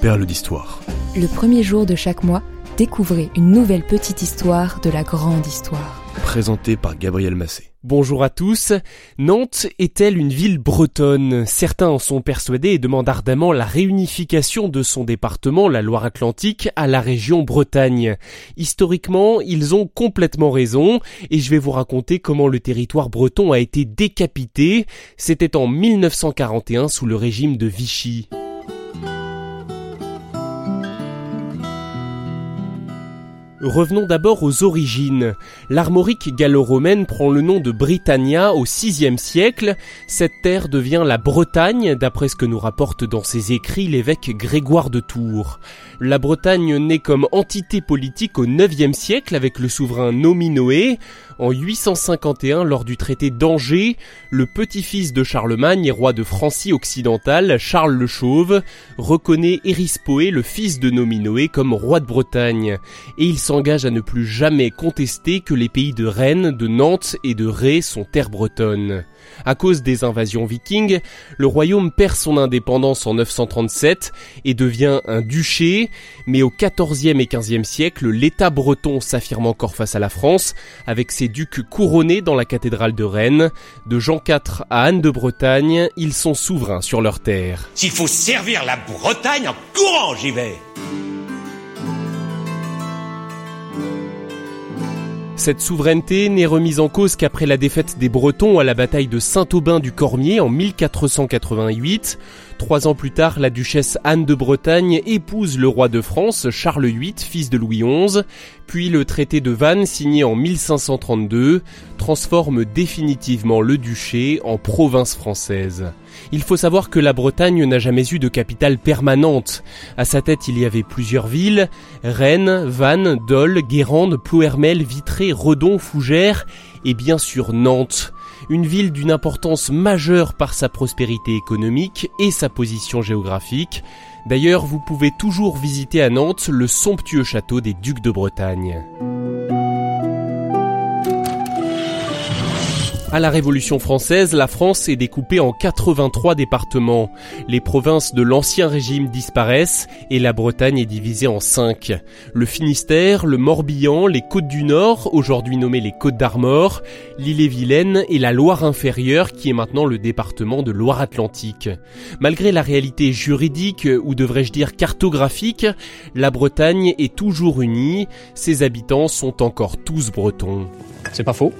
perles d'histoire. Le premier jour de chaque mois, découvrez une nouvelle petite histoire de la grande histoire. Présentée par Gabriel Massé. Bonjour à tous. Nantes est-elle une ville bretonne? Certains en sont persuadés et demandent ardemment la réunification de son département, la Loire-Atlantique, à la région Bretagne. Historiquement, ils ont complètement raison et je vais vous raconter comment le territoire breton a été décapité. C'était en 1941 sous le régime de Vichy. Revenons d'abord aux origines. L'armorique gallo-romaine prend le nom de Britannia au VIe siècle. Cette terre devient la Bretagne, d'après ce que nous rapporte dans ses écrits l'évêque Grégoire de Tours. La Bretagne naît comme entité politique au IXe siècle avec le souverain Nominoé. En 851, lors du traité d'Angers, le petit-fils de Charlemagne et roi de Francie occidentale, Charles le Chauve, reconnaît Érispoé, le fils de Nominoé, comme roi de Bretagne. Et il s'engage à ne plus jamais contester que les pays de Rennes, de Nantes et de Ré sont terre bretonne. À cause des invasions vikings, le royaume perd son indépendance en 937 et devient un duché, mais au XIVe et XVe siècle, l'État breton s'affirme encore face à la France, avec ses ducs couronnés dans la cathédrale de Rennes. De Jean IV à Anne de Bretagne, ils sont souverains sur leur terre. S'il faut servir la Bretagne, en courant j'y vais Cette souveraineté n'est remise en cause qu'après la défaite des Bretons à la bataille de Saint-Aubin du Cormier en 1488. Trois ans plus tard, la duchesse Anne de Bretagne épouse le roi de France, Charles VIII, fils de Louis XI, puis le traité de Vannes, signé en 1532, transforme définitivement le duché en province française. Il faut savoir que la Bretagne n'a jamais eu de capitale permanente. À sa tête, il y avait plusieurs villes, Rennes, Vannes, Dole, Guérande, Plouermel, Vitré, Redon, Fougères et bien sûr Nantes une ville d'une importance majeure par sa prospérité économique et sa position géographique. D'ailleurs, vous pouvez toujours visiter à Nantes le somptueux château des Ducs de Bretagne. À la Révolution française, la France est découpée en 83 départements. Les provinces de l'ancien régime disparaissent et la Bretagne est divisée en 5. Le Finistère, le Morbihan, les Côtes du Nord, aujourd'hui nommées les Côtes d'Armor, l'Ille-et-Vilaine et la Loire inférieure qui est maintenant le département de Loire-Atlantique. Malgré la réalité juridique, ou devrais-je dire cartographique, la Bretagne est toujours unie, ses habitants sont encore tous bretons. C'est pas faux.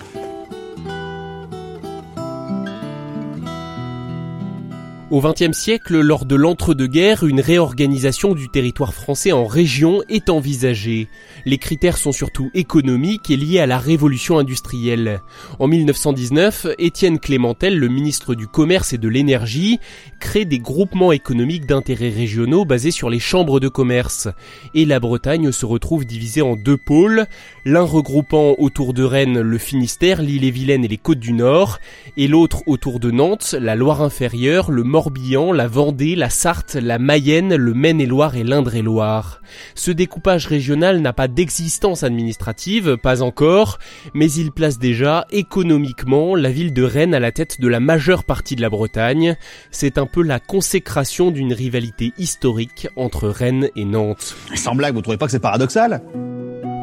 Au XXe siècle, lors de l'entre-deux-guerres, une réorganisation du territoire français en régions est envisagée. Les critères sont surtout économiques et liés à la révolution industrielle. En 1919, Étienne Clémentel, le ministre du Commerce et de l'Énergie, crée des groupements économiques d'intérêt régionaux basés sur les chambres de commerce. Et la Bretagne se retrouve divisée en deux pôles, l'un regroupant autour de Rennes le Finistère, l'île-et-Vilaine et les Côtes du Nord, et l'autre autour de Nantes, la Loire-Inférieure, le Morbihan, la Vendée, la Sarthe, la Mayenne, le Maine-et-Loire et l'Indre-et-Loire. Ce découpage régional n'a pas d'existence administrative, pas encore, mais il place déjà économiquement la ville de Rennes à la tête de la majeure partie de la Bretagne. C'est un peu la consécration d'une rivalité historique entre Rennes et Nantes. Sans blague, vous trouvez pas que c'est paradoxal?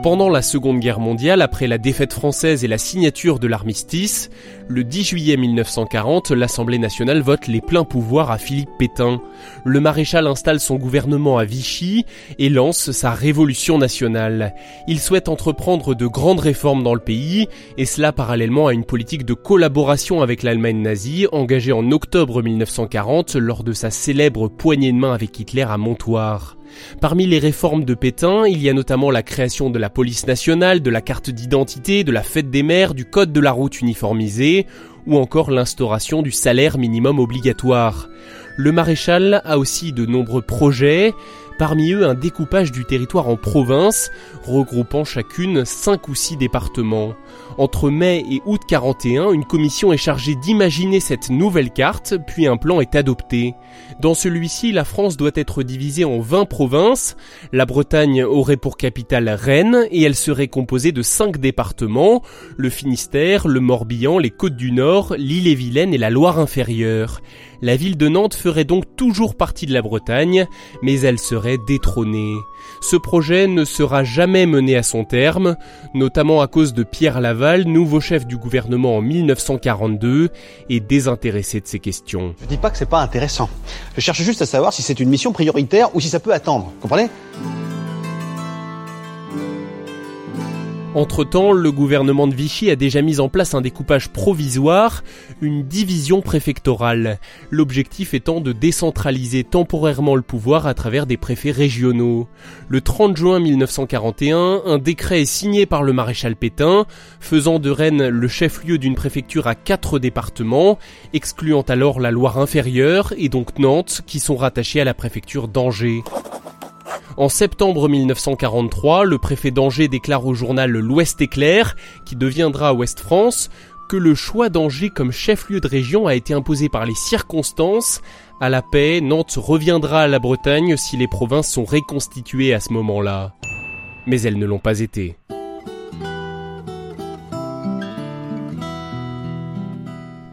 Pendant la Seconde Guerre mondiale, après la défaite française et la signature de l'armistice, le 10 juillet 1940, l'Assemblée nationale vote les pleins pouvoirs à Philippe Pétain. Le maréchal installe son gouvernement à Vichy et lance sa révolution nationale. Il souhaite entreprendre de grandes réformes dans le pays, et cela parallèlement à une politique de collaboration avec l'Allemagne nazie engagée en octobre 1940 lors de sa célèbre poignée de main avec Hitler à Montoire. Parmi les réformes de Pétain, il y a notamment la création de la police nationale, de la carte d'identité, de la fête des mères, du code de la route uniformisé, ou encore l'instauration du salaire minimum obligatoire. Le maréchal a aussi de nombreux projets, parmi eux un découpage du territoire en provinces, regroupant chacune 5 ou 6 départements. Entre mai et août 41, une commission est chargée d'imaginer cette nouvelle carte, puis un plan est adopté. Dans celui-ci, la France doit être divisée en 20 provinces. La Bretagne aurait pour capitale Rennes et elle serait composée de 5 départements, le Finistère, le Morbihan, les Côtes du Nord, l'Ille-et-Vilaine et la Loire inférieure. La ville de Nantes ferait donc toujours partie de la Bretagne, mais elle serait serait détrôné. Ce projet ne sera jamais mené à son terme, notamment à cause de Pierre Laval, nouveau chef du gouvernement en 1942 et désintéressé de ces questions. Je dis pas que c'est pas intéressant. Je cherche juste à savoir si c'est une mission prioritaire ou si ça peut attendre. Comprenez? Entre-temps, le gouvernement de Vichy a déjà mis en place un découpage provisoire, une division préfectorale, l'objectif étant de décentraliser temporairement le pouvoir à travers des préfets régionaux. Le 30 juin 1941, un décret est signé par le maréchal Pétain, faisant de Rennes le chef-lieu d'une préfecture à quatre départements, excluant alors la Loire inférieure et donc Nantes, qui sont rattachés à la préfecture d'Angers. En septembre 1943, le préfet d'Angers déclare au journal L'Ouest éclair, qui deviendra Ouest France, que le choix d'Angers comme chef-lieu de région a été imposé par les circonstances. À la paix, Nantes reviendra à la Bretagne si les provinces sont reconstituées à ce moment-là. Mais elles ne l'ont pas été.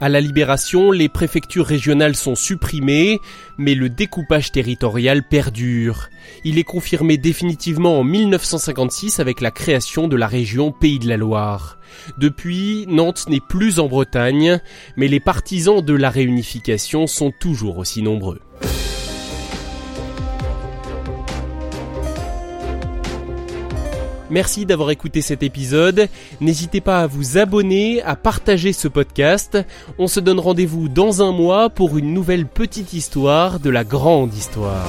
À la libération, les préfectures régionales sont supprimées, mais le découpage territorial perdure. Il est confirmé définitivement en 1956 avec la création de la région Pays de la Loire. Depuis, Nantes n'est plus en Bretagne, mais les partisans de la réunification sont toujours aussi nombreux. Merci d'avoir écouté cet épisode. N'hésitez pas à vous abonner, à partager ce podcast. On se donne rendez-vous dans un mois pour une nouvelle petite histoire de la grande histoire.